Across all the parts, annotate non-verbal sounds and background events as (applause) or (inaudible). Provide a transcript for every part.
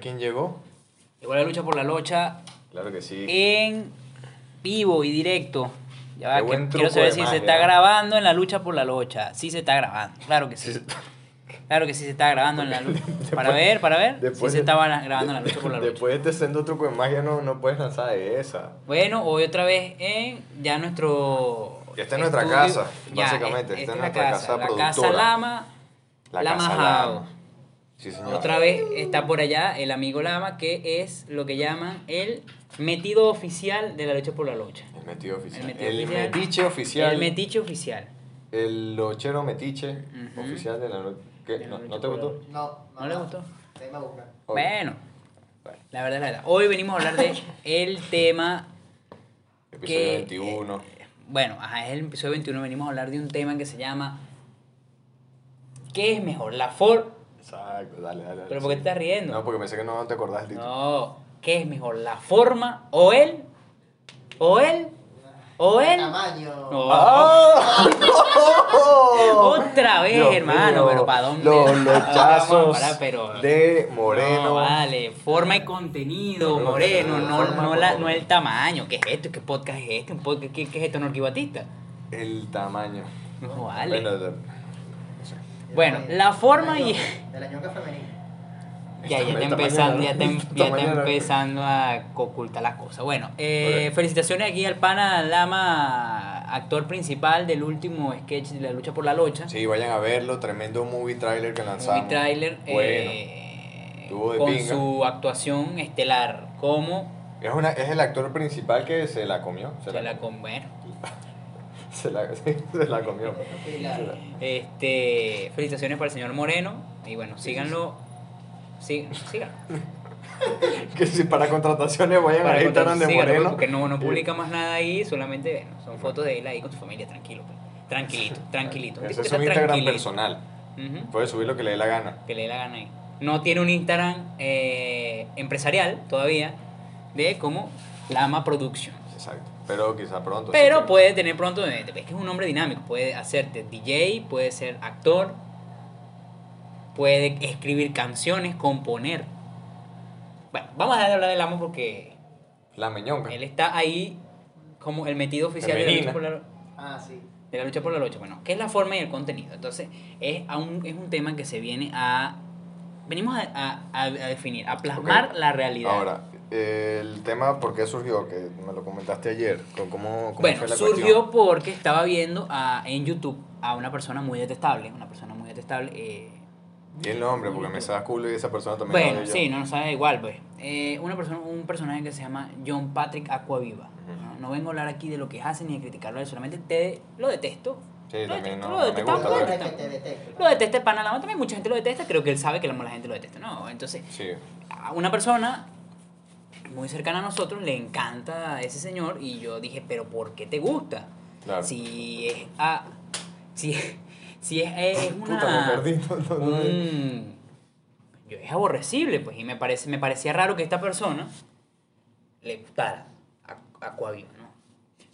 quién llegó? Llegó la lucha por la locha Claro que sí. en vivo y directo. Ya que quiero saber de si se está grabando en la lucha por la locha. Sí se está grabando, claro que sí. Sí, Claro que sí se está grabando en la lucha. (laughs) Después- Para ver, para ver. después sí se de- estaba grabando en la lucha por la lucha. (laughs) Después de este sendo truco de magia no, no puedes lanzar esa. Bueno, hoy otra vez en ya nuestro. Ya está en nuestra estudio. casa, Ya, básicamente, es- está en es nuestra la casa La casa. Lama. La Lama casa House. Lama. Sí, señor. Otra vez está por allá el amigo Lama, que es lo que llaman el metido oficial de la lucha por la lucha. El metido oficial. El El, metido oficial. metiche oficial. El metiche oficial. El lochero metiche oficial de la noche. ¿Qué? De la ¿No, lucha ¿No te gustó? No, ¿No le gustó? Ok. Bueno, Bueno, la verdad, la verdad. Hoy venimos a hablar de (laughs) el tema episodio que- 21. Bueno, ajá, es el episodio 21. Venimos a hablar de un tema que se llama ¿Qué es mejor? ¿La for... Exacto, dale, dale. ¿Pero por qué te estás riendo? No, porque pensé que no te acordás del título. No, ¿qué es mejor? ¿La forma o él? ¿O él? ¿O él? Tamaño. No. ¡Ah! (laughs) Otra vez, Dios hermano, mío, pero ¿para dónde? Los ¿A dónde vamos a lochazos? Pero- de Moreno. No, vale, forma y contenido, No, no, moreno, no, no, la, no el tamaño. ¿Qué es esto? ¿Qué podcast es este? ¿Un podcast? ¿Qué, qué es esto, Norqui Batista? El tamaño. No, vale. Bueno, Bueno, la forma y... (laughs) De la ñoca femenina. Ya, ya tamaño empezando, ya está, el ya no. empezando a ocultar las cosas. Bueno, eh, felicitaciones aquí al pana Lama, actor principal del último sketch de la lucha por la locha. Sí, vayan a verlo. Tremendo movie trailer que lanzamos. Movie trailer Bueno. eh, de con pinga. su actuación estelar como Es, una, es el actor principal que se la comió. Se, se la con bueno (laughs) Se la, se la comió. (laughs) Este felicitaciones para el señor Moreno y bueno síganlo sí, síganlo (laughs) Que si para contrataciones vayan Para al Instagram de síganlo, Moreno. porque no, no publica más nada ahí solamente bueno, son fotos de él ahí con su familia tranquilo pues. tranquilito tranquilito Ese es un Instagram personal. Ujú, Puede subir lo que le dé la gana. que le dé la gana ahí no tiene un Instagram eh, empresarial todavía de como Lama Production Exacto. Pero quizá pronto. Pero sí puede tener pronto, eh, es que es un hombre dinámico, puede hacerte DJ, puede ser actor, puede escribir canciones, componer. Bueno, vamos a dejar de hablar del amo porque La meñonga. él está ahí como el metido oficial de la, lucha por la, Ah, sí. de la lucha por la lucha. Bueno, ¿qué es la forma y el contenido? Entonces, es, a un, es un tema que se viene a... Venimos a, a- a- definir, a plasmar la realidad. Ahora, el tema, ¿por qué surgió? Que me lo comentaste ayer. con ¿Cómo, cómo Bueno, fue la surgió cuestión? porque estaba viendo a, en YouTube a una persona muy detestable, una persona muy detestable. eh, Y el nombre, porque me sabes culo y esa persona también. bueno, sí, no nos sabe igual, pues. Eh, una persona, un personaje que se llama John Patrick Aquaviva. Ujú. ¿no? No vengo a hablar aquí de lo que hace ni de criticarlo, solamente te, lo detesto. Sí, Lo también detesto, no, lo no me gusta. lo No pero- es detestamos. que te detesto. Lo detesta el pana también mucha gente lo detesta, creo que él sabe que la, la gente lo detesta, ¿no? Entonces, Sí. a una persona muy cercana a nosotros le encanta a ese señor y yo dije, pero ¿por qué te gusta? Claro. Si es, ah, si, (laughs) si es, es una... Puta, me perdí. No, no, no. un- yo, es aborrecible, pues, y me, parece, me parecía raro que esta persona le gustara a Aquaviva, ¿no?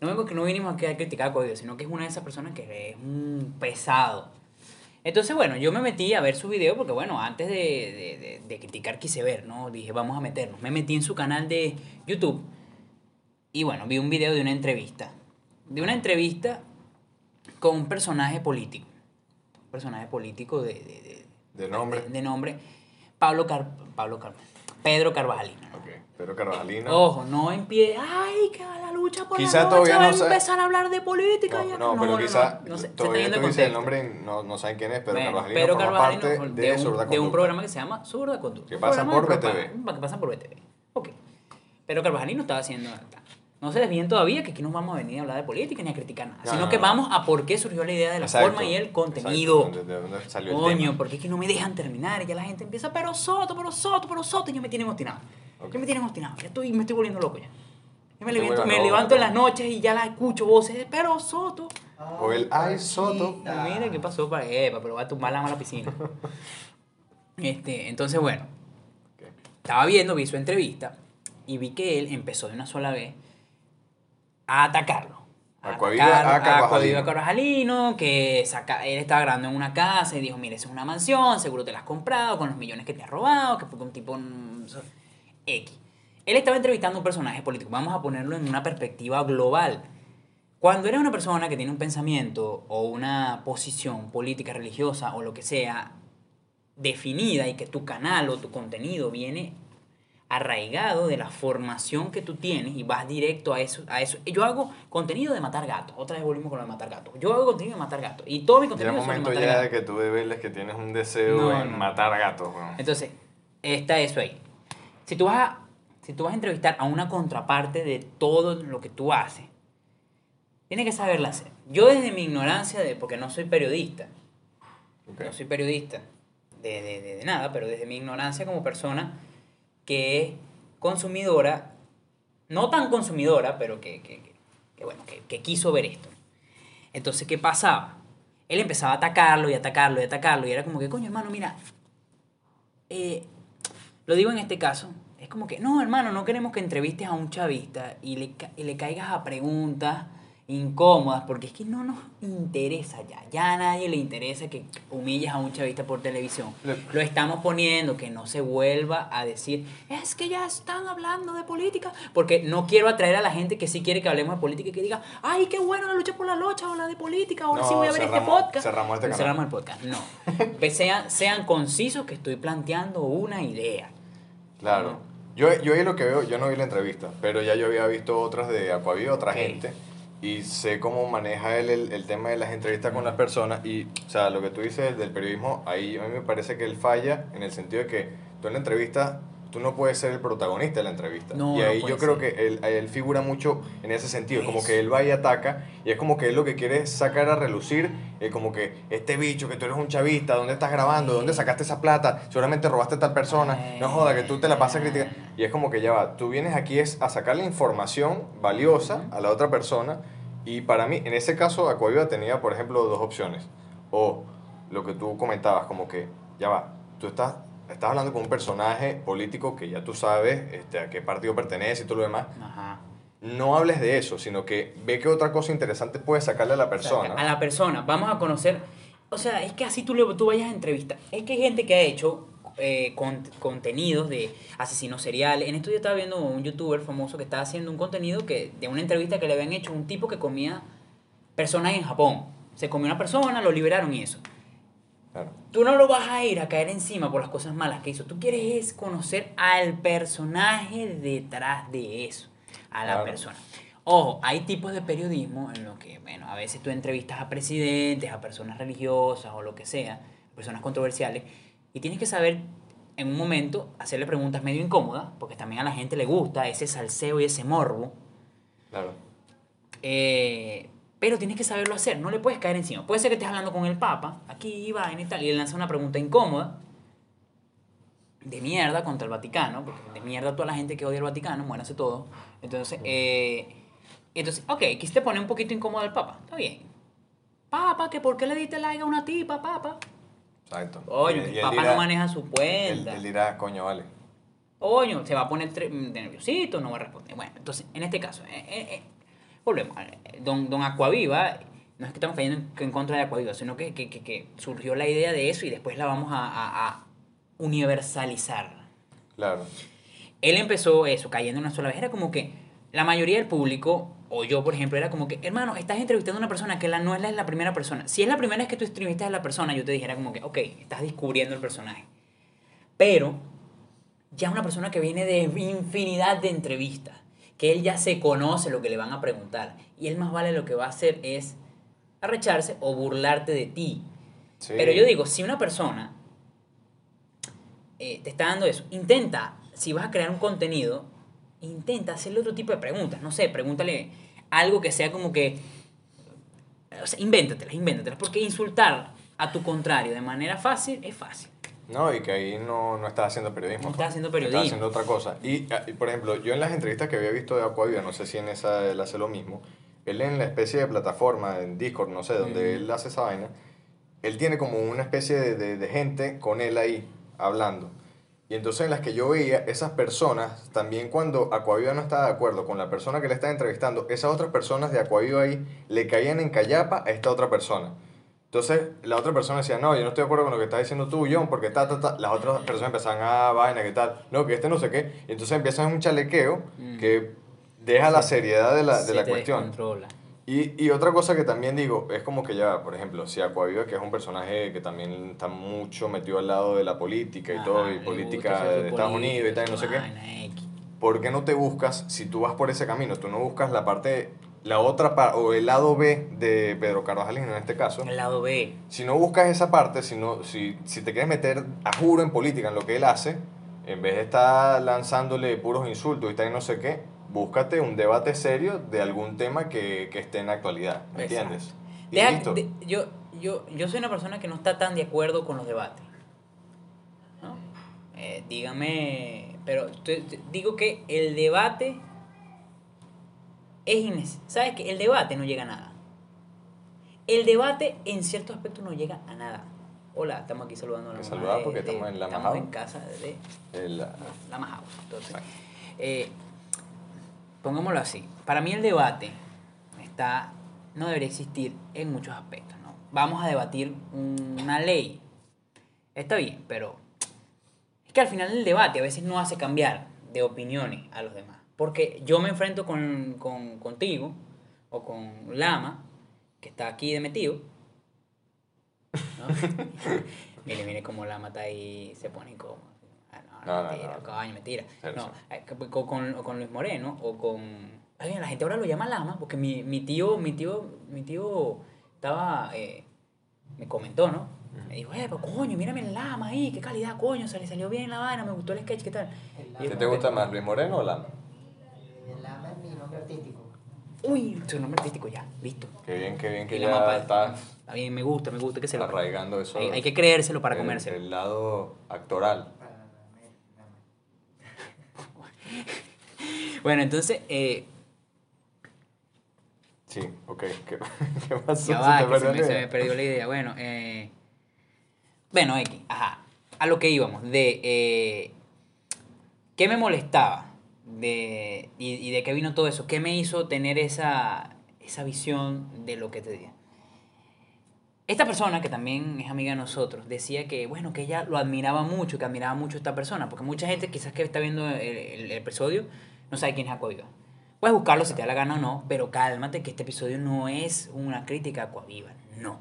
No vengo que no vinimos aquí a criticar a Aquaviva, sino que es una de esas personas que es un pesado. Entonces, bueno, yo me metí a ver su video porque, bueno, antes de, de- de- de criticar quise ver, ¿no? Dije, vamos a meternos. Me metí en su canal de YouTube y, bueno, vi un video de una entrevista. De una entrevista con un personaje político. Un personaje político de... de, de- De nombre. de, de nombre. Pablo Car... Pablo Car... Pedro Carvajalino. ¿no? Ok. Pero Carvajalino. Ojo, no empiece... ¡Ay, que la lucha por Quizá la todavía lucha! va no a empezar a hablar de política. No, ya no, pero quizá no, no sé, se está todavía tú el dices el contexto. nombre, no, no saben quién es, pero Bueno, Carvajalino Pedro parte de, de, un, de programa que se llama Zurda Conducta. Que pasa por BTV. Que pasa por BTV. Ok. Pero Carvajalino estaba haciendo... No se desvíen todavía que aquí no vamos a venir a hablar de política ni a criticar nada, No, sino no, que vamos a por qué surgió la idea de la Exacto, forma y el contenido. exacto, ¿De, de dónde salió el Coño, tema? porque es que no me dejan terminar y ya la gente empieza, pero Soto, pero Soto, pero Soto, y ya me tienen obstinado. Ok. Ya me tienen obstinado, ya estoy, me estoy volviendo loco ya. Ya me, levanto, me levanto en las noches y ya la escucho voces, pero Soto. O el Ay Soto. Ah, Mira qué pasó para Epa, pero va a tumbar la mala piscina. (laughs) Este, entonces, bueno, estaba viendo, vi su entrevista y vi que él empezó de una sola vez a atacarlo. A atacar a a Carvajalino. Que saca, él estaba grabando en una casa y dijo, mire, esa es una mansión, seguro te la has comprado con los millones que te has robado, que porque un tipo mm, eso- X. Él estaba entrevistando a un personaje político. Vamos a ponerlo en una perspectiva global. Cuando eres una persona que tiene un pensamiento o una posición política, religiosa o lo que sea definida y que tu canal o tu contenido viene arraigado de la formación que tú tienes y vas directo a eso, a eso. Yo hago contenido de matar gatos. Otra vez volvimos con lo de matar gatos. Yo hago contenido de matar gatos. Y todo mi contenido es momento matar ya gatos. de que tú debeles que tienes un deseo No, en no. matar gatos, weón. Entonces, está eso ahí. Si tú vas a, si tú vas a entrevistar a una contraparte de todo lo que tú haces, tienes que saberla hacer. Yo desde mi ignorancia, de, porque no soy periodista, Ok. no soy periodista de, de- de- de nada, pero desde mi ignorancia como persona que es consumidora, no tan consumidora, pero que, que- que- bueno, que, quiso ver esto. Entonces, ¿qué pasaba? Él empezaba a atacarlo y atacarlo y atacarlo y era como que, coño, hermano, mira, eh, lo digo en este caso, es como que, no, hermano, no queremos que entrevistes a un chavista y le, y le caigas a preguntas incómodas, porque es que no nos interesa ya, ya a nadie le interesa que humilles a un chavista por televisión. Le- Lo estamos poniendo, que no se vuelva a decir, es que ya están hablando de política, porque no quiero atraer a la gente que sí quiere que hablemos de política y que diga, ay, qué bueno la lucha por la lucha o la de política, ahora sí voy a ver este podcast. cerramos este. Cerramos el podcast, no. Ve, (laughs) sean, sean concisos que estoy planteando una idea. Claro. Yo, yo ahí lo que veo, yo no vi la entrevista, pero ya yo había visto otras de Aquavio, otra gente, y sé cómo maneja él el, el tema de las entrevistas con las personas, y, o sea, lo que tú dices del periodismo, ahí a mí me parece que él falla en el sentido de que tú en la entrevista, tú no puedes ser el protagonista de la entrevista. No, y no ahí puede yo creo ser. que él, él figura mucho en ese sentido, como que él va y ataca, y es como que él lo que quiere es sacar a relucir, eh, como que este bicho, que tú eres un chavista, ¿dónde estás grabando? ¿Dónde sacaste esa plata? Seguramente robaste a tal persona, no joda, que tú te la pasas criticando. Y es como que ya va, tú vienes aquí es a sacarle información valiosa a la otra persona, y para mí, en ese caso, Acuaviva tenía, por ejemplo, dos opciones. O lo que tú comentabas, como que, ya va, tú estás, estás hablando con un personaje político que ya tú sabes este, a qué partido pertenece y todo lo demás, Ajá. no hables de eso, sino que ve que otra cosa interesante puedes sacarle a la persona. a la persona, vamos a conocer. O sea, es que así tú, le, tú vayas a entrevistar. Es que hay gente que ha hecho eh, con- contenidos de asesinos seriales. En esto yo estaba viendo un youtuber famoso que estaba haciendo un contenido que de una entrevista que le habían hecho a un tipo que comía personas en Japón. Se comió una persona, lo liberaron y eso. Claro. Tú no lo vas a ir a caer encima por las cosas malas que hizo. Tú quieres es conocer al personaje detrás de eso. A la Claro. persona. Ojo, hay tipos de periodismo en los que, bueno, a veces tú entrevistas a presidentes, a personas religiosas o lo que sea, personas controversiales, y tienes que saber en un momento hacerle preguntas medio incómodas, porque también a la gente le gusta ese salseo y ese morbo. Claro. Eh, pero tienes que saberlo hacer, no le puedes caer encima. Puede ser que estés hablando con el Papa, aquí va y tal, y le lanza una pregunta incómoda, de mierda contra el Vaticano, porque de mierda toda la gente que odia el Vaticano, muérase todo. Entonces, eh, entonces, ok, quisiste poner un poquito incómodo al Papa, está bien. Papa, que por qué le diste like a una tipa, Papa. Exacto. El él Papa dirá- no maneja su cuenta. él dirá, coño, vale. Coño, se va a poner de nerviosito, no va a responder. Bueno, entonces, en este caso, eh, eh, eh, volvemos. Don, don Aquaviva, no es que estamos cayendo en, en contra de Aquaviva, sino que, que, que- que surgió la idea de eso y después la vamos a, a- a universalizar. Claro. Él empezó eso, cayendo una sola vez. Era como que la mayoría del público, o yo por ejemplo, era como que, hermano, estás entrevistando a una persona que la, no es la, la primera persona. Si es la primera vez que tú entrevistas a la persona, yo te dijera como que, ok, estás descubriendo el personaje. Pero ya una persona que viene de infinidad de entrevistas, que él ya se conoce lo que le van a preguntar, y él más vale lo que va a hacer es arrecharse o burlarte de ti. Sí. Pero yo digo, si una persona eh, te está dando eso, intenta, si vas a crear un contenido, intenta hacerle otro tipo de preguntas. No sé, pregúntale algo que sea como que... O sea, invéntatelas, invéntatelas. Porque insultar a tu contrario de manera fácil es fácil. No, y que ahí no, no estás haciendo periodismo. No estás haciendo Estás periodismo. haciendo otra cosa. Y, ah, y, por ejemplo, yo en las entrevistas que había visto de Aquavia, no sé si en esa él hace lo mismo, él en la especie de plataforma, en Discord, no sé, donde Mm. él hace esa vaina, él tiene como una especie de, de- de gente con él ahí, hablando. Y entonces en las que yo veía, esas personas, también cuando Aquaviva no estaba de acuerdo con la persona que le estaba entrevistando, esas otras personas de Aquaviva ahí le caían en callapa a esta otra persona. Entonces la otra persona decía, no, yo no estoy de acuerdo con lo que estás diciendo tú, John, porque ta, ta, ta. Las otras personas empezaban, ah, vaina, ¿qué tal? No, que este no sé qué. Y entonces empiezan un chalequeo Mm. que deja la seriedad de la, de la te cuestión. descontrola. Y, y otra cosa que también digo, es como que ya, por ejemplo, si Aquaviva, que es un personaje que también está mucho metido al lado de la política y Ajá, todo, y política de Estados Unidos y tal, y no sé qué. ¿por qué no te buscas, si tú vas por ese camino, tú no buscas la parte, la otra parte, o el lado B de Pedro Carvajal en este caso? El lado B. Si no buscas esa parte, si, no- si, si te quieres meter a juro en política, en lo que él hace, en vez de estar lanzándole puros insultos y tal y no sé qué, búscate un debate serio de algún tema que, que esté en la actualidad, ¿me Exacto. entiendes? Y Deja- listo. de- yo, yo, yo soy una persona que no está tan de acuerdo con los debates. ¿no? Eh, dígame, pero te- te- digo que el debate es innecesario. ¿Sabes que El debate no llega a nada. El debate en cierto aspecto no llega a nada. Hola, estamos aquí saludando a la saludar de- porque de- estamos en la estamos en casa de El- la. Entonces, eh, pongámoslo así. Para mí el debate está, no debería existir en muchos aspectos. ¿no? Vamos a debatir una ley. Está bien, pero es que al final el debate a veces no hace cambiar de opiniones a los demás. Porque yo me enfrento con, con- contigo o con Lama, que está aquí de metido. ¿no? (laughs) mire, mire cómo Lama está ahí, se pone incómodo. Ah, no, No, no, no, mentira, no. coño, mentira. No, eh, con, con, Luis Moreno o con... Ay, la gente ahora lo llama Lama porque mi, mi tío, mi tío, mi tío estaba... eh, me comentó, ¿no? Me dijo, eh, pero coño, mírame el Lama ahí, qué calidad, coño, se le salió bien la vaina, me gustó el sketch, ¿qué tal? ¿Qué como te gusta más, Luis Moreno o Lama? El Lama es mi nombre artístico. Uy, su nombre artístico ya, listo. Qué bien, qué bien que Y la mapa- ya estás A mí me gusta, me gusta que se lo... arraigando eso. Hay, hay que creérselo para el- comérselo. El lado actoral. Para la Lama. Bueno, entonces, eh, Sí, ok. ¿Qué, (laughs) qué pasó? ya ¿Se va, me, se perdió la idea. Bueno, eh, bueno, X, ajá. A lo que íbamos, de eh, qué me molestaba de, y, y de qué vino todo eso, qué me hizo tener esa, esa visión de lo que te digo. Esta persona, que también es amiga de nosotros, decía que, bueno, que ella lo admiraba mucho, que admiraba mucho a esta persona, porque mucha gente quizás que está viendo el, el- el episodio no sabe quién es Aquaviva. Puedes buscarlo si te da la gana o no, pero cálmate que este episodio no es una crítica a Aquaviva, no,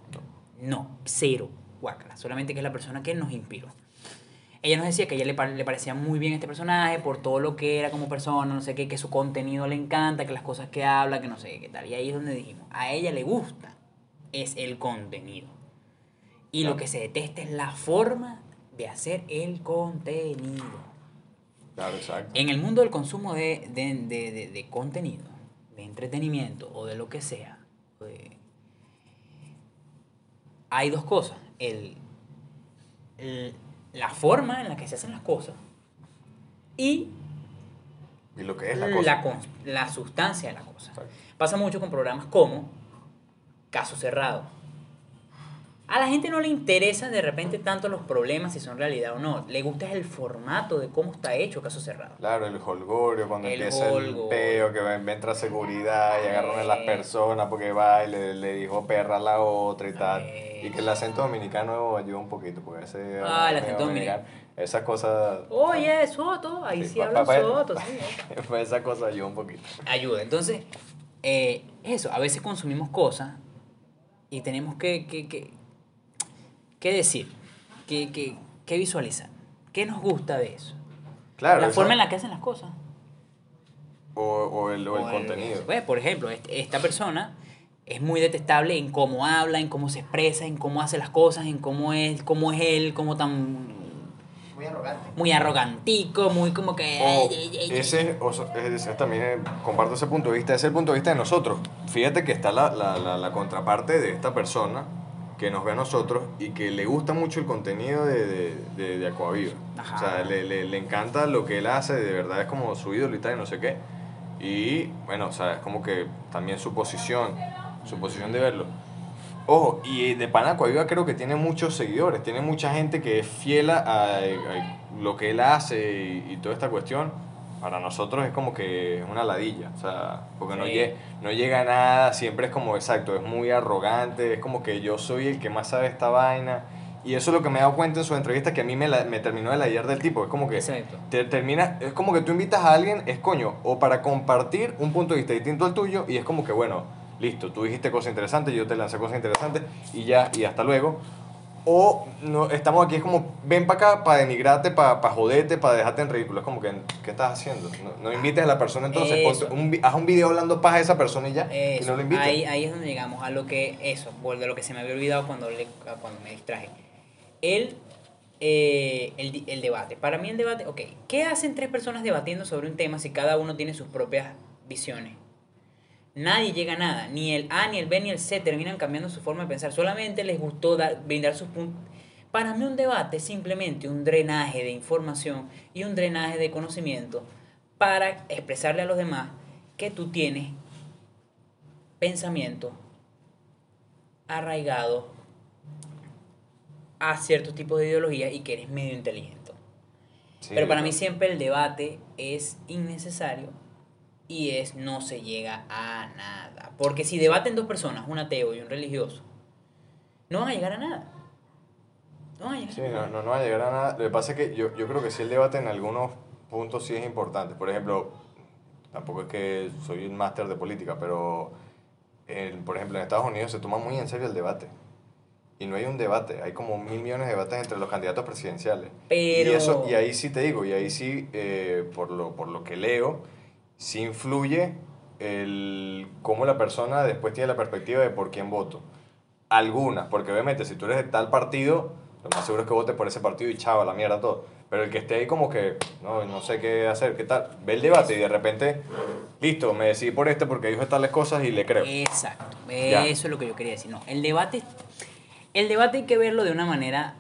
no, cero, guácala, solamente que es la persona que nos inspiró. Ella nos decía que a ella le, pa- le parecía muy bien este personaje por todo lo que era como persona, no sé qué, que su contenido le encanta, que las cosas que habla, que no sé qué tal. Y ahí es donde dijimos, a ella le gusta, es el contenido. Y lo que se detesta es la forma de hacer el contenido. Claro, exacto. En el mundo del consumo de, de, de- de- de contenido, de entretenimiento o de lo que sea, de- hay dos cosas. El, el- la forma en la que se hacen las cosas y Y lo que es la cosa. la sustancia de la cosa. Exacto. Pasa mucho con programas como Caso Cerrado. A la gente no le interesa de repente tanto los problemas si son realidad o no. Le gusta el formato de cómo está hecho Caso Cerrado. Claro, el holgorio, cuando El empieza holgorio. el peo, que entra seguridad y agarran a las Eh. personas porque va y le, le dijo perra a la otra y tal. Eh. Y que el acento dominicano ayuda un poquito, porque ese... Ah, el acento dominicano. Esas cosas... Oye, Soto, ahí sí, pa- hablan Soto, sí. (laughs) Esa cosa ayuda un poquito. Ayuda. Entonces, eh, eso, a veces consumimos cosas y tenemos que, que, que, que decir, que, que, que visualizar. ¿Qué nos gusta de eso? Claro. la eso- forma en la que hacen las cosas. O, o el, o el O contenido. pues, por ejemplo, este- esta persona es muy detestable en cómo habla, en cómo se expresa, en cómo hace las cosas, en cómo es, cómo es él, cómo tan Muy arrogante. muy arrogantico, muy como que O ese, o so- ese también eh, comparto ese punto de vista, ese es el punto de vista de nosotros. Fíjate que está la, la, la, la contraparte de esta persona que nos ve a nosotros y que le gusta mucho el contenido de, de, de, de Aquaviva. O sea, le, le, le encanta lo que él hace, de verdad es como su ídolo y tal, y no sé qué. Y bueno, o sea, es como que también su posición, su posición de verlo. Ojo, y de Pana Aquaviva creo que tiene muchos seguidores, tiene mucha gente que es fiel a, a lo que él hace y, y toda esta cuestión. Para nosotros es como que es una ladilla, o sea, porque no, Sí. lle- no llega a nada, siempre es como, exacto, es muy arrogante, es como que yo soy el que más sabe esta vaina. Y eso es lo que me he dado cuenta en su entrevista, que a mí me, la- me terminó de ladillar del tipo. Es como que Exacto. te termina, es como que tú invitas a alguien, es coño, o para compartir un punto de vista distinto al tuyo, y es como que, bueno, listo, tú dijiste cosas interesantes, yo te lancé cosas interesantes, y ya, y hasta luego. O no, estamos aquí, es como, ven para acá para denigrarte, para pa joderte, para dejarte en ridículo. Es como que, ¿qué estás haciendo? No, no invites a la persona entonces, ponte un, haz un video hablando paja a esa persona y ya, y Eso, no lo invites. ahí, ahí es donde llegamos a lo que, eso, de lo que se me había olvidado cuando, le, cuando me distraje. El, eh, el, el debate. Para mí el debate, ok, ¿qué hacen tres personas debatiendo sobre un tema si cada uno tiene sus propias visiones? Nadie llega a nada, ni el A, ni el B, ni el C terminan cambiando su forma de pensar, solamente les gustó dar, brindar sus puntos. Para mí un debate es simplemente un drenaje de información y un drenaje de conocimiento para expresarle a los demás que tú tienes pensamiento arraigado a ciertos tipos de ideología y que eres medio inteligente. Sí, Pero para mí siempre el debate es innecesario y es no se llega a nada. Porque si debaten dos personas, un ateo y un religioso, no van a llegar a nada. No van a llegar Sí, a no, nada. no, no va a llegar a nada. Lo que pasa es que yo, yo creo que sí el debate en algunos puntos sí es importante. Por ejemplo, tampoco es que soy un máster de política, pero en- por ejemplo en Estados Unidos se toma muy en serio el debate. Y no hay un debate, hay como mil millones de debates entre los candidatos presidenciales. Pero- Y, eso, y ahí sí te digo, y ahí sí, eh, por, lo, por lo que leo, sí influye el cómo la persona después tiene la perspectiva de por quién voto. Algunas, porque obviamente si tú eres de tal partido, lo más seguro es que votes por ese partido y chava, la mierda, todo. Pero el que esté ahí como que, no, no sé qué hacer, qué tal, ve el debate y de repente, listo, me decidí por este porque dijo tales cosas y le creo. Exacto. Ya. Eso es lo que yo quería decir. No, el debate, el debate hay que verlo de una manera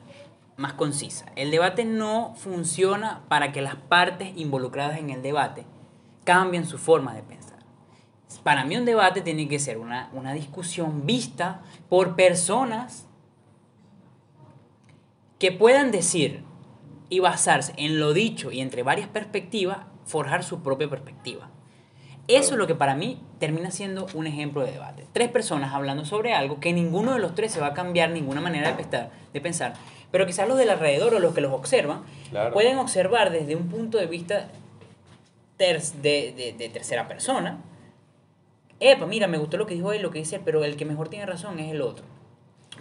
más concisa. El debate no funciona para que las partes involucradas en el debate cambien su forma de pensar. Para mí un debate tiene que ser una, una discusión vista por personas que puedan decir y basarse en lo dicho y entre varias perspectivas, forjar su propia perspectiva. Eso es lo que para mí termina siendo un ejemplo de debate. Tres personas hablando sobre algo que ninguno de los tres se va a cambiar ninguna manera de pensar, de pensar pero quizás los del alrededor o los que los observan Claro. pueden observar desde un punto de vista ter- de, de- de tercera persona. Epa, mira, me gustó lo que dijo él, lo que dice él, pero el que mejor tiene razón es el otro.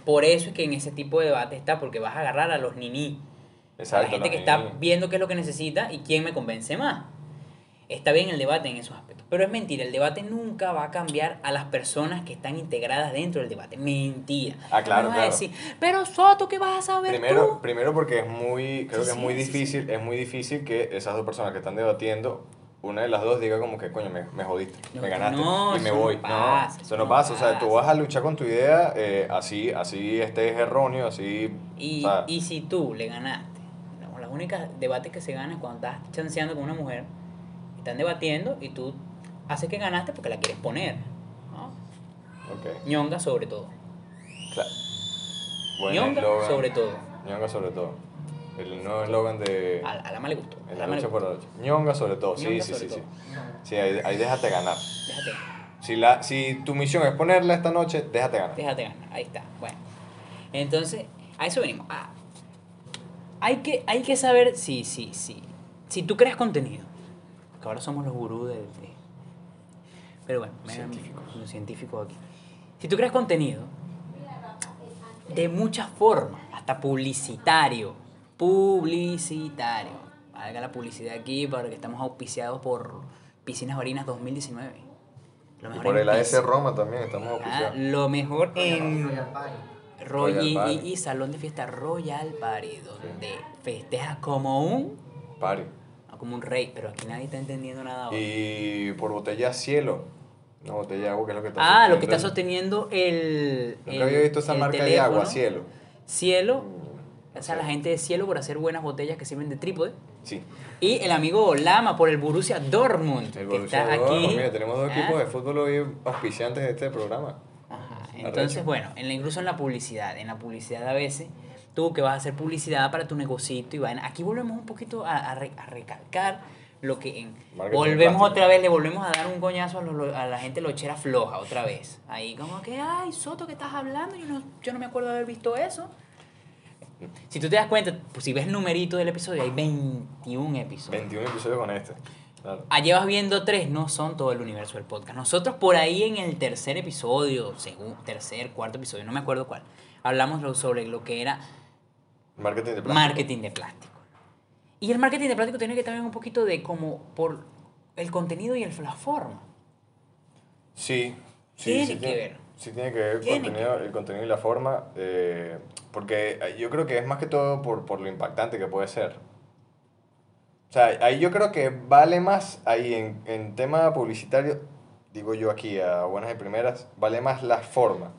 Por eso es que en ese tipo de debate está, porque vas a agarrar a los niní, a la Exacto, gente que está viendo qué es lo que necesita y quién me convence más. Está bien el debate en esos aspectos, pero es mentira, el debate nunca va a cambiar a las personas que están integradas dentro del debate. Mentira. Ah, claro, vas a claro. decir, pero Soto, ¿qué vas a saber Primero, tú? primero porque es muy, creo Sí, que es sí, muy sí, difícil, es muy difícil que esas dos personas que están debatiendo, una de las dos diga como que, coño, me, me jodiste, No, me ganaste no, y me eso no voy. pasa, no, eso eso no pasa. O sea, tú vas a luchar con tu idea, eh, así, así estés erróneo, así. Y, o sea, y si tú le ganaste, no, las únicas debates que se ganan cuando estás chanceando con una mujer, están debatiendo y tú haces que ganaste porque la quieres poner. ¿no? ok, Ñonga sobre todo. claro. Buen Ñonga sobre todo. Ñonga sobre todo. El nuevo eslogan de. A, a la más le gustó. En la la lucha por la lucha. Ñonga sobre todo, sí, Ñonga sí, sobre sí, sí. Sí, ahí, ahí déjate ganar. Déjate, Si, la, si tu misión es ponerla esta noche, déjate ganar. déjate ganar. Ahí está. Bueno. Entonces, a eso venimos. Ah, hay, que, hay que saber si, si, si, si tú creas contenido. Que ahora somos los gurús de... de- pero bueno, Científicos. los científicos aquí. Si tú creas contenido, de muchas formas, hasta publicitario. Publicitario. Haga la publicidad aquí para que estamos auspiciados por Piscinas Marinas 2019. Lo Y mejor por el AS. Roma también estamos Ah, auspiciados. lo mejor en Royal Party. Roy- Royal y, Party. y- y salón de fiesta Royal Party, donde festejas como un Pari. no, como un rey, pero aquí nadie está entendiendo nada ahora. Y por botella cielo. Una botella de agua que es lo que está Ah, lo que está sosteniendo el. Nunca el- había visto esa marca de agua, cielo. Cielo, O sea, no la gente de Cielo por hacer buenas botellas que sirven de trípode. Sí. Y el amigo Lama por el Borussia Dortmund, El que Borussia está Dortmund. aquí. Mira, tenemos dos Ah, equipos de fútbol hoy auspiciantes de este programa. Ajá. Entonces, bueno, en la, incluso en la publicidad, en la publicidad a veces, tú que vas a hacer publicidad para tu negocito y vaina, aquí volvemos un poquito a, a re- a recalcar lo que en volvemos plástico. otra vez, le volvemos a dar un coñazo a, los- a la gente lochera floja otra vez. Ahí como que, ay, Soto, ¿qué estás hablando? Yo no, yo no me acuerdo de haber visto eso. Si tú te das cuenta, pues, si ves el numerito del episodio, hay 21 episodios. 21 episodios con este. Claro. Ah, llevas viendo tres, no son todo el universo del podcast. Nosotros por ahí en el tercer episodio, segundo, tercer, cuarto episodio, no me acuerdo cuál, hablamos sobre lo que era Marketing de plástico. marketing de plástico. Y el marketing de plástico tiene que también un poquito de como por el contenido y el, la forma. Sí, sí, Tiene sí que tiene, ver. Sí tiene que ver el Tiene que contenido, el contenido y la forma, eh, porque yo creo que es más que todo por, por lo impactante que puede ser. O sea, ahí yo creo que vale más, ahí en, en tema publicitario, digo yo aquí a buenas y primeras, vale más la forma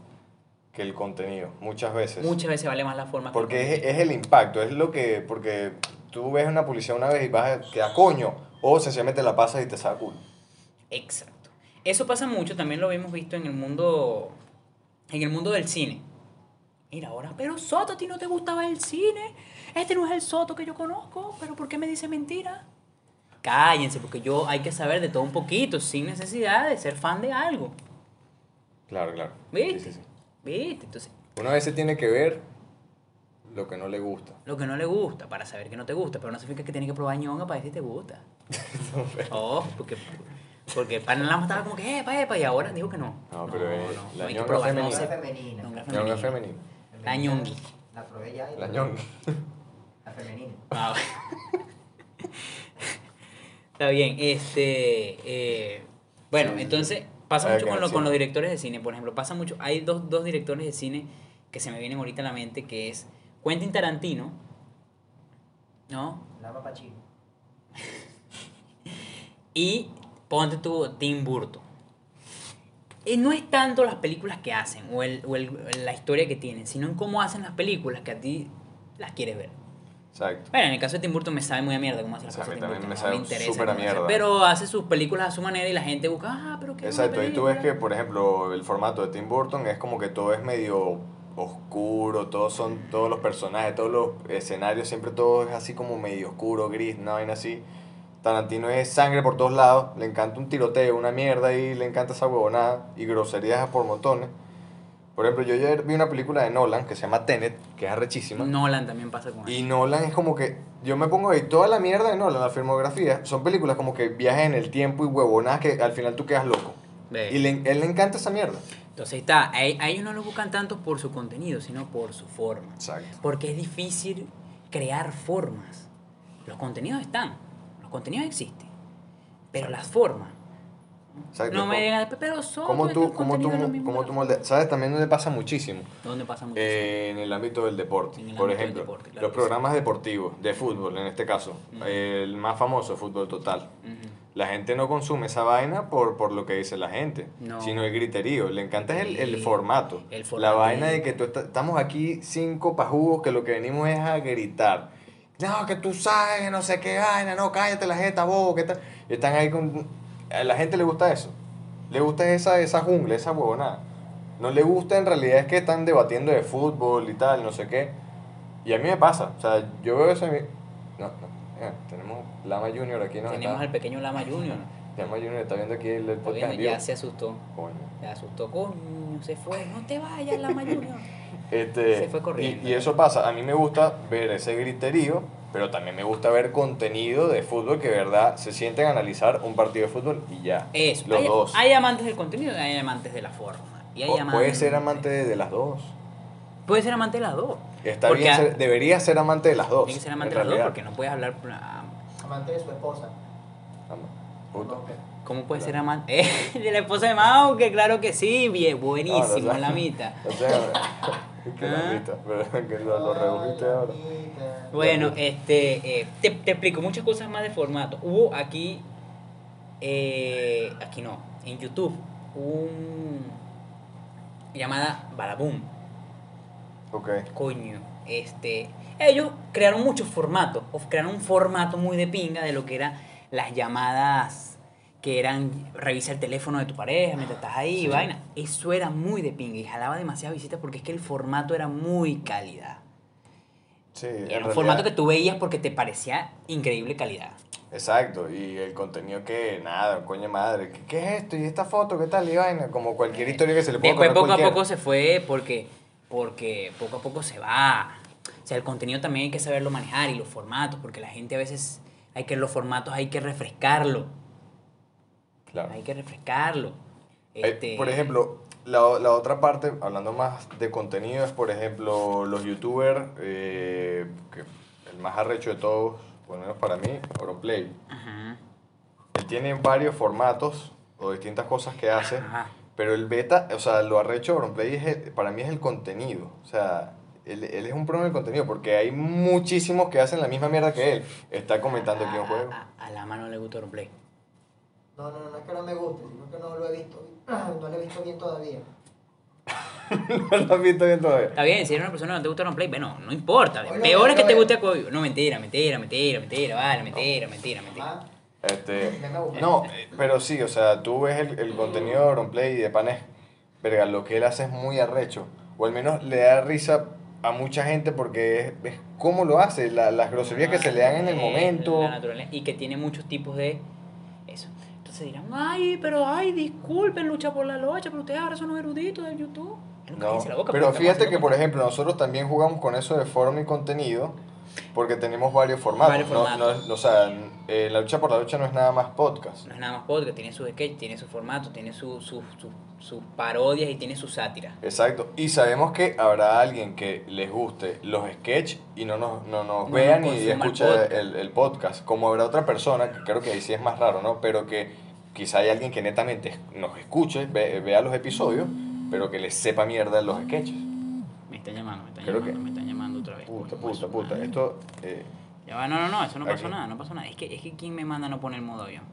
que el contenido, muchas veces. Muchas veces vale más la forma que el Porque es, es el impacto, es lo que, porque tú ves una publicidad una vez y vas a quedar coño, o sencillamente la pasas y te saca culo. Exacto. Eso pasa mucho, también lo hemos visto en el mundo en el mundo del cine. Mira ahora, pero Soto, a ti no te gustaba el cine. Este no es el Soto que yo conozco, pero ¿por qué me dice mentira? Cállense, porque yo hay que saber de todo un poquito, sin necesidad de ser fan de algo. Claro, claro. ¿Viste? Sí, sí, sí. ¿Viste? Entonces, Una vez se tiene que ver lo que no le gusta. lo que no le gusta, para saber que no te gusta, pero no significa que tienes que probar ñonga para decir te gusta. (laughs) Oh, porque, porque Panalama estaba como que, epa, epa, y ahora digo que no. No, pero, eh, la hay que ñonga femenina. no femenina. Ñonga La ñonga femenina. La ñongui. La probé ya. y La ñonga. La femenina. Ah, bueno. Está bien, este. eh, bueno, Sí, entonces pasa mucho con, lo- con los directores de cine, por ejemplo. Pasa mucho. Hay dos, dos directores de cine que se me vienen ahorita a la mente, que es Quentin Tarantino, ¿no? Lama Pachino. Y ponte tú Tim Burton. Y no es tanto las películas que hacen o, el, o el- la historia que tienen, sino en cómo hacen las películas que a ti las quieres ver. Exacto. Bueno, en el caso de Tim Burton me sabe muy a mierda cómo hace las O sea, a cosas mí Tim también me no sabe me interesa súper a mierda. Pero hace sus películas a su manera y la gente busca, ah, pero qué Exacto. Y tú ves que, película". por ejemplo, el formato de Tim Burton es como que todo es medio oscuro, todos son todos los personajes, todos los escenarios, siempre todo es así como medio oscuro, gris, una vaina así. Tarantino es sangre por todos lados, le encanta un tiroteo, una mierda y le encanta esa huevonada y groserías por montones. Por ejemplo, yo ayer vi una película de Nolan que se llama Tenet, que es arrechísima. Nolan también pasa con Y eso. Nolan es como que, yo me pongo ahí, toda la mierda de Nolan, la filmografía, son películas como que viajes en el tiempo y huevonadas que al final tú quedas loco. Ve. Y le, él le encanta esa mierda. Entonces está, a, a ellos no lo buscan tanto por su contenido, sino por su forma. Exacto. Porque es difícil crear formas. Los contenidos están, los contenidos existen, pero las formas. Exacto. No me digan, pero son ¿Cómo tú, cómo tú, cómo tú moldeas? ¿Sabes también dónde pasa muchísimo? ¿Dónde pasa mucho? Eh, en el ámbito del deporte. El Por ejemplo, deporte, claro los que sí. programas deportivos, de fútbol en este caso. El más famoso, Fútbol Total. La gente no consume esa vaina por, por lo que dice la gente, No. sino el griterío. Le encanta el, el Sí, formato. el La formato. vaina de que tú está- estamos aquí cinco pajugos que lo que venimos es a gritar. No, que tú sabes, que no sé qué vaina, no, cállate la jeta, bobo, que tal. Y están ahí con... A la gente le gusta eso. Le gusta esa, esa jungla, esa huevonada. No le gusta en realidad es que están debatiendo de fútbol y tal, no sé qué. Y a mí me pasa. O sea, yo veo eso y me- No, no. mira, tenemos Lama Junior aquí, ¿no? Tenemos Está- al pequeño Lama Junior. Lama Junior está viendo aquí el, el podcast viendo, ya se asustó. Coño. Se asustó, coño, se fue. No te vayas, Lama Junior. Este, Se fue corriendo. Y, y eso pasa. A mí me gusta ver ese griterío, pero también me gusta ver contenido de fútbol que de verdad se sienten a analizar un partido de fútbol y ya. Eso. Los hay, dos. hay amantes del contenido y hay amantes de la forma. Y hay O amantes- puede ser amante de, de las dos. Puede ser amante de las dos. Está Porque bien a- ser- debería ser amante de las dos. Tiene que ser amante de las dos porque no puedes hablar. ah, Amante de su esposa. Puto. ¿Cómo puede Claro. ser amante? Eh, (laughs) de la esposa de Mao, que claro que sí, bien, buenísimo, No, no, la no. mitad. Que la vista, pero (laughs) que lo, lo redujiste ahora. Bueno, este, eh, te, te explico muchas cosas más de formato. Hubo aquí, eh, aquí no, en YouTube, un llamada Badaboom. Ok. Coño, este, ellos crearon muchos formatos, o crearon un formato muy de pinga de lo que eran las llamadas que eran revisa el teléfono de tu pareja mientras estás ahí, Sí. vaina. Eso era muy de pinga y jalaba demasiadas visitas porque es que el formato era muy calidad. Sí, Era un realidad- formato que tú veías porque te parecía increíble calidad. Exacto, y el contenido que nada, coño madre, ¿qué, qué es esto? ¿Y esta foto? ¿Qué tal? Y vaina, como cualquier historia que se le pueda Después poco a poco se fue porque, porque poco a poco se va. O sea, el contenido también hay que saberlo manejar y los formatos, porque la gente a veces hay que los formatos hay que refrescarlo. Claro. Hay que refrescarlo. Eh, Este, Por ejemplo, la, la otra parte, hablando más de contenido, es por ejemplo los youtubers, eh, que el más arrecho de todos, por lo menos para mí, Oroplay. Ajá, Él tiene varios formatos o distintas cosas que hace, ajá. pero el beta, o sea, lo arrecho de Auronplay es el- para mí es el contenido. O sea, él, él es un pro en el contenido porque hay muchísimos que hacen la misma mierda que él. Está comentando aquí un juego. A, a- a la mano le gusta Play. No, no, no es que no me guste, sino que no lo he visto, no lo he visto bien todavía. (laughs) no lo has visto bien todavía. Está bien, si eres una persona que no te gusta Play, bueno, no importa. Oye, Peor es que oye, te guste Código. No, mentira, mentira, mentira, mentira, vale, mentira, mentira, mentira. Ajá. Este, no, eh, pero sí, o sea, tú ves el, el contenido de Auronplay y de Panes, verga, lo que él hace es muy arrecho. O al menos le da risa a mucha gente porque es, es cómo lo hace, la- las groserías que se le dan en el Eh, momento. la naturaleza, y que tiene muchos tipos de Entonces dirán, ay, pero ay, disculpen, lucha por la lucha, pero ustedes ahora son los eruditos del YouTube. No, cállense la boca, pero fíjate que, por ejemplo, nosotros también jugamos con eso de forum y contenido porque tenemos varios formatos. Varios formatos. no- o sea, eh, la lucha por la lucha no es nada más podcast. No es nada más podcast, tiene su sketch, tiene su formato, tiene sus su, su- sus parodias y tiene su sátira. Exacto. Y sabemos que habrá alguien que les guste los sketches y no nos, no nos No vean y escuche podcast. el, el podcast. Como habrá otra persona, que creo que ahí sí es más raro, ¿no? Pero que quizá hay alguien que netamente nos escuche, ve- vea los episodios, pero que les sepa mierda los sketches. Me están llamando, me están Creo llamando, que- me están llamando otra vez. Puta, puta, puta. madre. Esto... eh, Ya va, no, no, no, eso no pasó Aquí. nada, no pasó nada. Es que, es que ¿quién me manda no poner modo avión?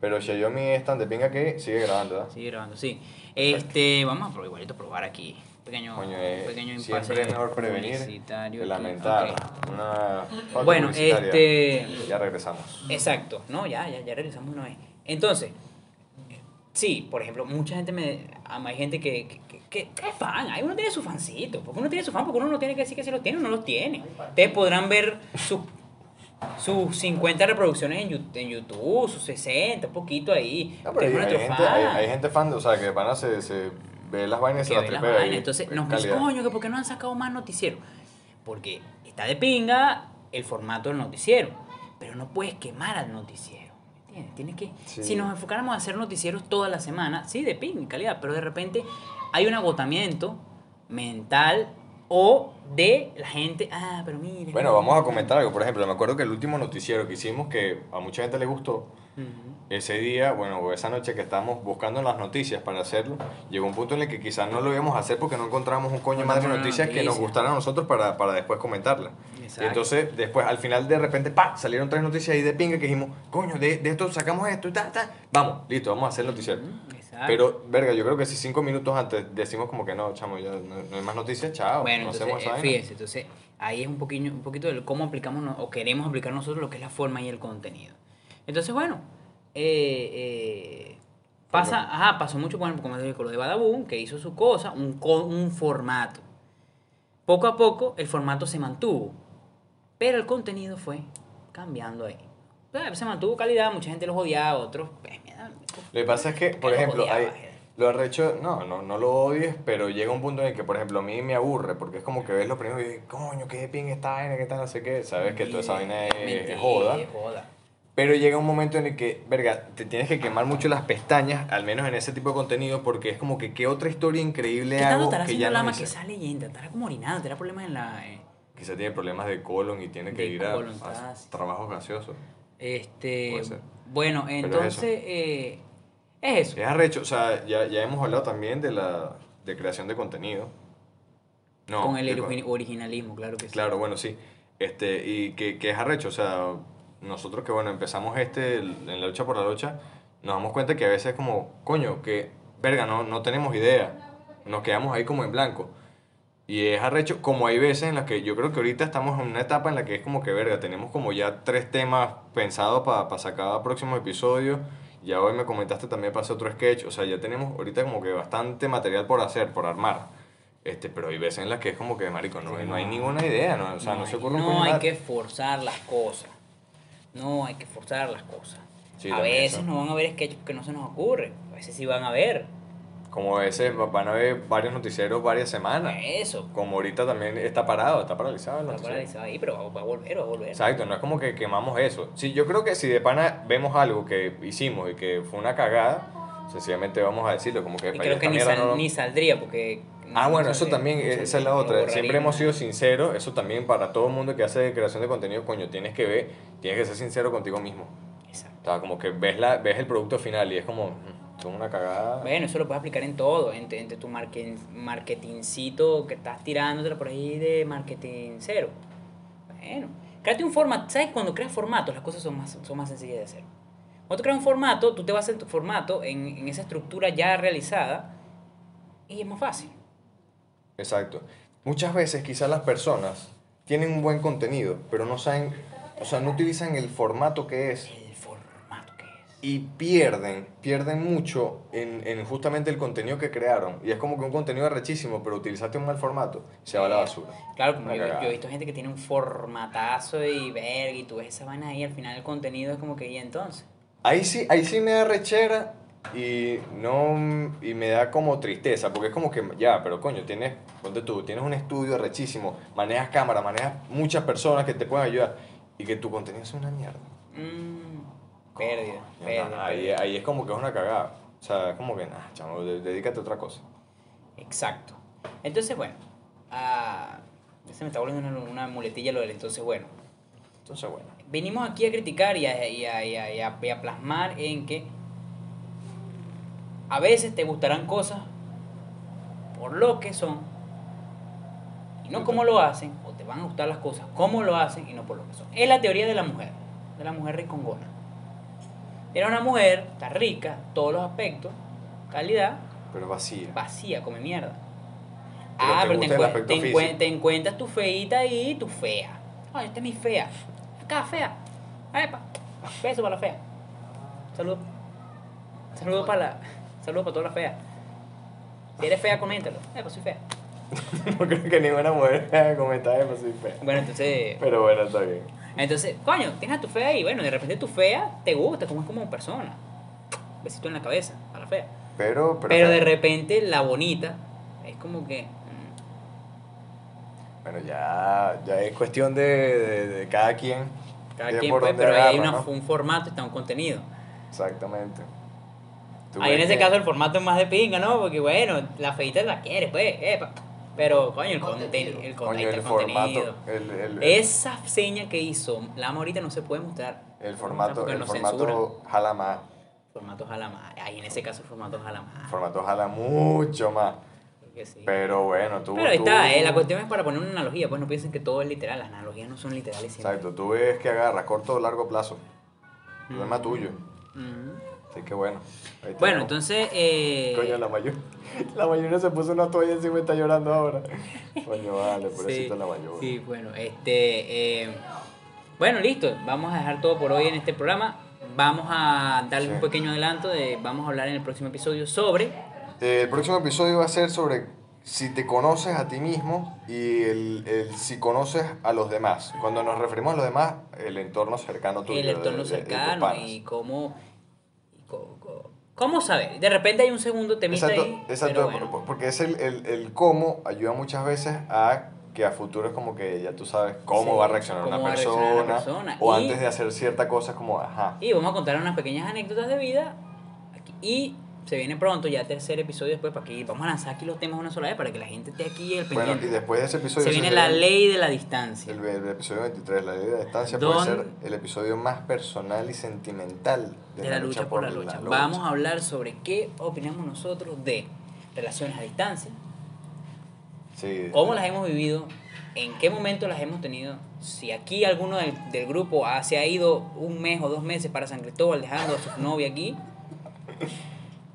pero Xiaomi es tan de pinga que sigue grabando, ¿verdad? Sigue grabando, sí. Este, vamos a probar, igualito probar aquí. Pequeño, Coño, eh, pequeño impasse siempre es mejor prevenir que lamentar. Ok. Una Bueno, este- Ya regresamos. Exacto, no, ya, ya, ya regresamos una vez. Entonces, sí, por ejemplo, mucha gente me. Hay gente que, que, que, es fan, hay uno tiene su fancito. Porque uno tiene su fan, porque uno no tiene que decir que si lo tiene o no los tiene. Ustedes podrán ver sus sus 50 reproducciones en YouTube, sus 60, un poquito ahí. No, pero hay, hay gente, hay, hay gente fan, de- o sea, que van a se, se ve las vainas y se las tripea. Entonces es nos coño, que por qué no han sacado más noticieros. Porque está de pinga el formato del noticiero, pero no puedes quemar al noticiero. ¿Me ¿Entiendes? Tienes que, Sí. si nos enfocáramos a hacer noticieros toda la semana, sí, de pinga, calidad, pero de repente hay un agotamiento mental o de la gente, ah, pero mire. Bueno, vamos a comentar algo. Por ejemplo, me acuerdo que el último noticiero que hicimos, que a mucha gente le gustó, Ujú. ese día, bueno, esa noche que estábamos buscando las noticias para hacerlo, llegó un punto en el que quizás no lo íbamos a hacer porque no encontramos un coño No más de noticias que nos gustaran a nosotros para, para después comentarlas. Y entonces, después, al final, de repente, ¡pa! Salieron tres noticias ahí de pinga que dijimos, coño, de, de esto sacamos esto y ta, ta. Vamos, listo, vamos a hacer noticiero. Exacto. Pero, verga, yo creo que si cinco minutos antes decimos como que no, chamo, ya no, no hay más noticias, chao. Bueno, no entonces, hacemos esa eh. Fíjense, entonces ahí es un poquillo, un poquito de cómo aplicamos o queremos aplicar nosotros lo que es la forma y el contenido. Entonces, bueno, eh, eh, pasa, ajá, pasó mucho con, como dije, con lo de Badaboom, que hizo su cosa, un, un formato. Poco a poco el formato se mantuvo, pero el contenido fue cambiando ahí. O sea, Se mantuvo calidad, mucha gente los odiaba, otros... pues, Lo que pasa es que, por ejemplo, odiaba, hay. Lo arrecho, no, no, no lo odies, pero llega un punto en el que, por ejemplo, a mí me aburre, porque es como que ves lo primero y dices, coño, qué bien esta vaina, qué tal, no sé qué, sabes que toda esa vaina es, Mentira, es joda. es joda. Pero llega un momento en el que, verga, te tienes que quemar mucho las pestañas, al menos en ese tipo de contenido, porque es como que qué otra historia increíble ¿Qué hago estará que ya no hice. que sale entra? ¿Estará como orinado? ¿Tendrá problemas en la...? eh? Quizá tiene problemas de colon y tiene que De ir a, colon, a está así. trabajos gaseosos. Este, bueno, es entonces eh, es eso. Es arrecho, o sea, ya, ya hemos hablado también de la de creación de contenido. No, con el originalismo, claro que sí. Claro, bueno, sí. Este, y que, que es arrecho, o sea, nosotros que, bueno, empezamos este, en la lucha por la lucha, nos damos cuenta que a veces es como, coño, que, verga, no, no tenemos idea. Nos quedamos ahí como en blanco. Y es arrecho, como hay veces en las que yo creo que ahorita estamos en una etapa en la que es como que, verga, tenemos como ya tres temas pensados para sacar próximos episodios. Ya hoy me comentaste también para hacer otro sketch. O sea, ya tenemos ahorita como que bastante material por hacer, por armar. Este, pero hay veces en las que es como que, marico, no, no hay ninguna idea, ¿no? O sea, no, se ocurre no hay que forzar las cosas. No hay que forzar las cosas. Sí, a veces no van a ver sketches que no se nos ocurre. A veces sí van a ver. Como veces van a ver varios noticieros varias semanas. Eso. Como ahorita también está parado, está paralizado el Está noticiero. paralizado ahí, pero va, va a volver, va a volver. Exacto, no es como que quemamos eso. Sí, yo creo que si de pana vemos algo que hicimos y que fue una cagada, sencillamente vamos a decirlo, como que Y "Oye, creo que ni, sal- no- ni saldría porque... Ah, no bueno, eso también, esa es la lo otra. Siempre hemos sido sinceros, eso también para todo el mundo que hace creación de contenido, coño, tienes que ver, tienes que ser sincero contigo mismo. Exacto. O sea, como que ves, la, ves el producto final y es como, "Mm, esto es una cagada. Bueno, eso lo puedes aplicar en todo, entre, entre tu marketing, marketingcito que estás tirándotelo por ahí de marketing cero. Bueno, créate un formato, ¿sabes? Cuando creas formatos las cosas son más, son más sencillas de hacer. Cuando tú creas un formato, tú te vas en tu formato, en, en esa estructura ya realizada, y es más fácil. Exacto. Muchas veces quizás las personas tienen un buen contenido, pero no saben, o sea, no utilizan el formato que es El formato que es. Y pierden, pierden mucho en, en justamente el contenido que crearon. Y es como que un contenido arrechísimo, pero utilizaste un mal formato, se va a la basura. Claro, como yo, yo he visto gente que tiene un formatazo y verga, y tú ves esa vaina ahí, al final el contenido es como que, ¿y entonces? Ahí sí, ahí sí me da rechera y no y me da como tristeza, porque es como que ya, pero coño, tienes, ponte tú, tienes un estudio arrechísimo, manejas cámara, manejas muchas personas que te pueden ayudar y que tu contenido es una mierda. Mmm, pérdida, pérdida. ahí, pérdida. ahí es como que es una cagada. O sea, es como que, nah, chamo, de- dedícate a otra cosa. Exacto. Entonces, bueno, ah, ya se me está volviendo una, una muletilla lo del entonces, bueno. Entonces, bueno. Venimos aquí a criticar y a, y a- y a- y a- y a plasmar en que a veces te gustarán cosas por lo que son y no como lo hacen, o te van a gustar las cosas como lo hacen y no por lo que son. Es la teoría de la mujer, de la mujer ricongona. Era una mujer, está rica, todos los aspectos, calidad, Pero vacía. vacía, come mierda. Pero ah, te pero te, encuentras tu feita ahí, tu fea. Ay, esta es mi fea. Acá, fea. Epa. Beso para la fea. Saludos. Saludos para la. Saludos para toda la fea. Si eres fea, coméntalo. Pues soy fea. (laughs) no creo que ninguna mujer comenta eso, sí, fea. Bueno, entonces. Pero bueno, está bien. Entonces, coño, tienes a tu fea y bueno, de repente tu fea te gusta, como es como persona. Besito en la cabeza, a la fea. Pero, pero, Pero de repente la bonita es como que. mm, Bueno, ya, ya es cuestión de, de, de cada quien. Cada quien dónde pero ahí hay agarra, una- ¿no? un formato está un contenido. Exactamente. Ahí en ese que- caso el formato es más de pinga, ¿no? Porque bueno, la feita la quiere, pues, epa. Pero, coño, el Contenido. El, Coño, contenido, el el contenido. formato. El, el, Esa seña que hizo la ahorita no se puede mostrar. el formato, el formato jala más. Formato jala más. Ahí en ese caso el formato jala más. Formato jala mucho más. Sí. Pero bueno, tú. Pero ahí tú- está, eh, la cuestión es para poner una analogía, pues no piensen que todo es literal, las analogías no son literales siempre. Exacto, tú ves que agarra corto o largo plazo. El problema Mm. tuyo. Ujú. Así que bueno. ahí Bueno, entonces, eh, Coño, la mayor. (laughs) La mayor se puso una toalla encima y está llorando ahora. (laughs) Coño, vale, pobrecita la mayor. Sí, bueno, este. eh, bueno, listo. Vamos a dejar todo por hoy en este programa. Vamos a darle Sí. un pequeño adelanto de. Vamos a hablar en el próximo episodio sobre. Eh, el próximo episodio va a ser sobre si te conoces a ti mismo y el, el si conoces a los demás. Cuando nos referimos a los demás, el entorno cercano tuyo. el entorno de- de- de tus cercano y cómo. ¿Cómo saber? De repente hay un segundo temita Exacto, ahí. exacto bueno. por- porque es el, el, el cómo ayuda muchas veces a que a futuro es como que ya tú sabes cómo Sí, va a reaccionar una persona, reaccionar persona. o Y- antes de hacer cierta cosa como, ajá, Y vamos a contar unas pequeñas anécdotas de vida. aquí. Y se viene pronto ya tercer episodio después para que vamos a lanzar aquí los temas una sola vez para que la gente esté aquí el bueno, y pendiente. después de ese episodio... se viene la ley de la distancia. El, el episodio 23, la ley de la distancia, Don- puede ser el episodio más personal y sentimental de la lucha por la lucha. Vamos a hablar sobre qué opinamos nosotros de relaciones a distancia, Sí, cómo las hemos vivido, en qué momento las hemos tenido, si aquí alguno del, del grupo ha- se ha ido un mes o dos meses para San Cristóbal dejando a su novia aquí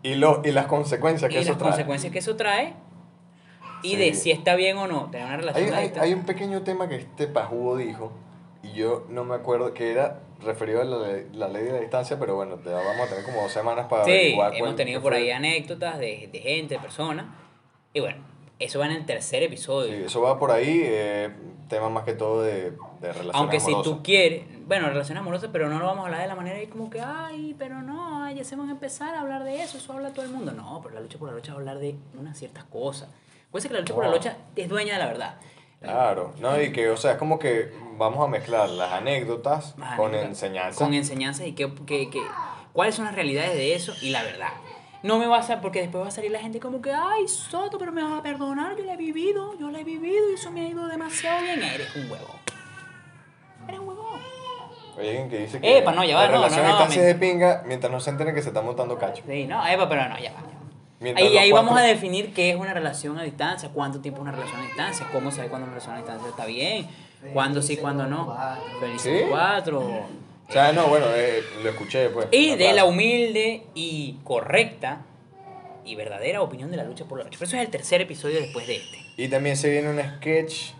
y, lo, y las consecuencias que y eso las trae. consecuencias que eso trae y Sí. de si está bien o no tener una relación Hay, hay, hay un pequeño tema que este pajugo dijo, y yo no me acuerdo, que era referido a la, la ley de la distancia, pero bueno, te vamos a tener como dos semanas para Sí, averiguar hemos cuál- tenido por fue. ahí anécdotas de, de gente, de personas. Y bueno, Eso va en el tercer episodio. Sí, eso va por ahí, eh, tema más que todo de, de relaciones Aunque si tú quieres, bueno, relaciones amorosas, pero no lo vamos a hablar de la manera ahí como que, ay, pero no, ay, ya se van a empezar a hablar de eso, eso habla todo el mundo. No, pero la lucha por la lucha va a hablar de unas ciertas cosas. Puede ser que la lucha por la lucha es dueña de la verdad. Claro, no, y que, o sea, es como que vamos a mezclar las anécdotas con anécdotas, enseñanza. Con enseñanza y que, que, que- cuáles son las realidades de eso y la verdad. No me vas a, porque después va a salir la gente como que, ay, Soto, pero me vas a perdonar, yo la he vivido, yo la he vivido y eso me ha ido demasiado bien. Eres un huevo. Eres un huevo. Hay alguien que dice que Epa, no, ya va, la no, relación no, no, está así me- de pinga mientras no se enteren que se está montando cacho. Sí, no, Eva, pero no, ya va. ya va. Mientras Ahí, ahí vamos a definir qué es una relación a distancia, cuánto tiempo es una relación a distancia, cómo saber cuándo una relación a distancia está bien, cuándo sí, cuándo no. Felices ¿Sí? cuatro. O sea, no, bueno, eh, lo escuché pues. Y de la humilde y correcta y verdadera opinión de la lucha por la lucha. Pero eso es el tercer episodio después de este. Y también se viene un sketch.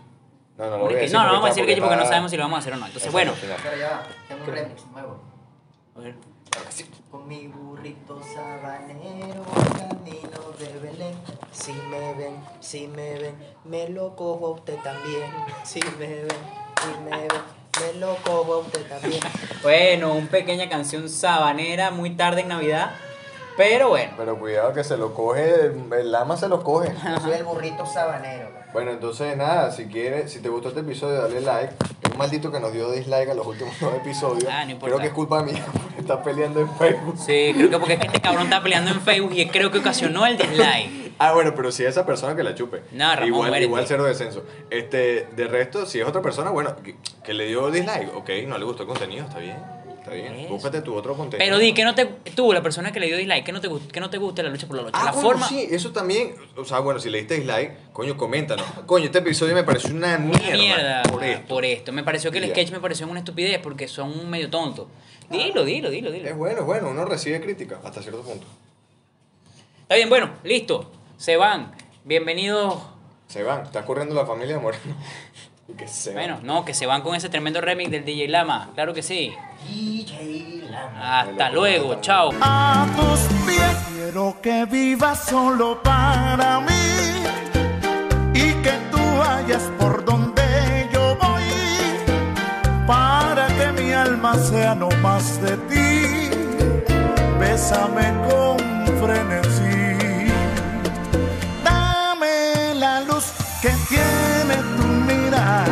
No, no lo voy a decir. no, no vamos a decir que porque no sabemos si lo vamos a hacer o no. Entonces, bueno. Pero ya va, tengo un remix nuevo. A ver. Con mi burrito sabanero, camino de Belén. Si me ven, si me ven, me lo cojo a usted también. Si me ven, si me ven, me lo cojo a usted también. (laughs) Bueno, una pequeña canción sabanera muy tarde en Navidad. Pero bueno. Pero cuidado que se lo coge, el lama se lo coge. (laughs) Yo soy el burrito sabanero. Bueno, entonces nada, si quieres, si te gustó este episodio, dale like. Es un maldito que nos dio dislike a los últimos dos episodios. Ah, no importa. Creo que es culpa mía porque está peleando en Facebook. Sí, creo que porque es que este cabrón está peleando en Facebook y creo que ocasionó el dislike. Ah, bueno, pero si es esa persona que la chupe. No, Ramón, igual, muérete. igual cero descenso. Este, de resto, si es otra persona, bueno, que, que le dio dislike, ok, no le gustó el contenido, está bien. Está bien. Eso. Búscate tu otro contenido. Pero di que no te tú, la persona que le dio dislike, que no te que no te guste la lucha por la lucha. Ah, la coño, forma sí, eso también, o sea, bueno, si le diste dislike, coño, coméntanos. Coño, este episodio me pareció una mierda. mierda por esto. por esto. Me pareció que el sketch me pareció una estupidez porque son medio tontos. Dilo, dilo, dilo, Es dilo. bueno, es bueno, uno recibe crítica hasta cierto punto. Está bien, bueno, listo. Se van. Bienvenidos. Se van, está corriendo la familia de Moreno. (laughs) Que se van. Bueno, no, que se van con ese tremendo remix del DJ Lama. Claro que sí. DJ Lama. Hasta luego, chao. a tus pies. Quiero que vivas solo para mí y que tú vayas por donde yo voy para que mi alma sea no más de ti. Bésame con frenesí.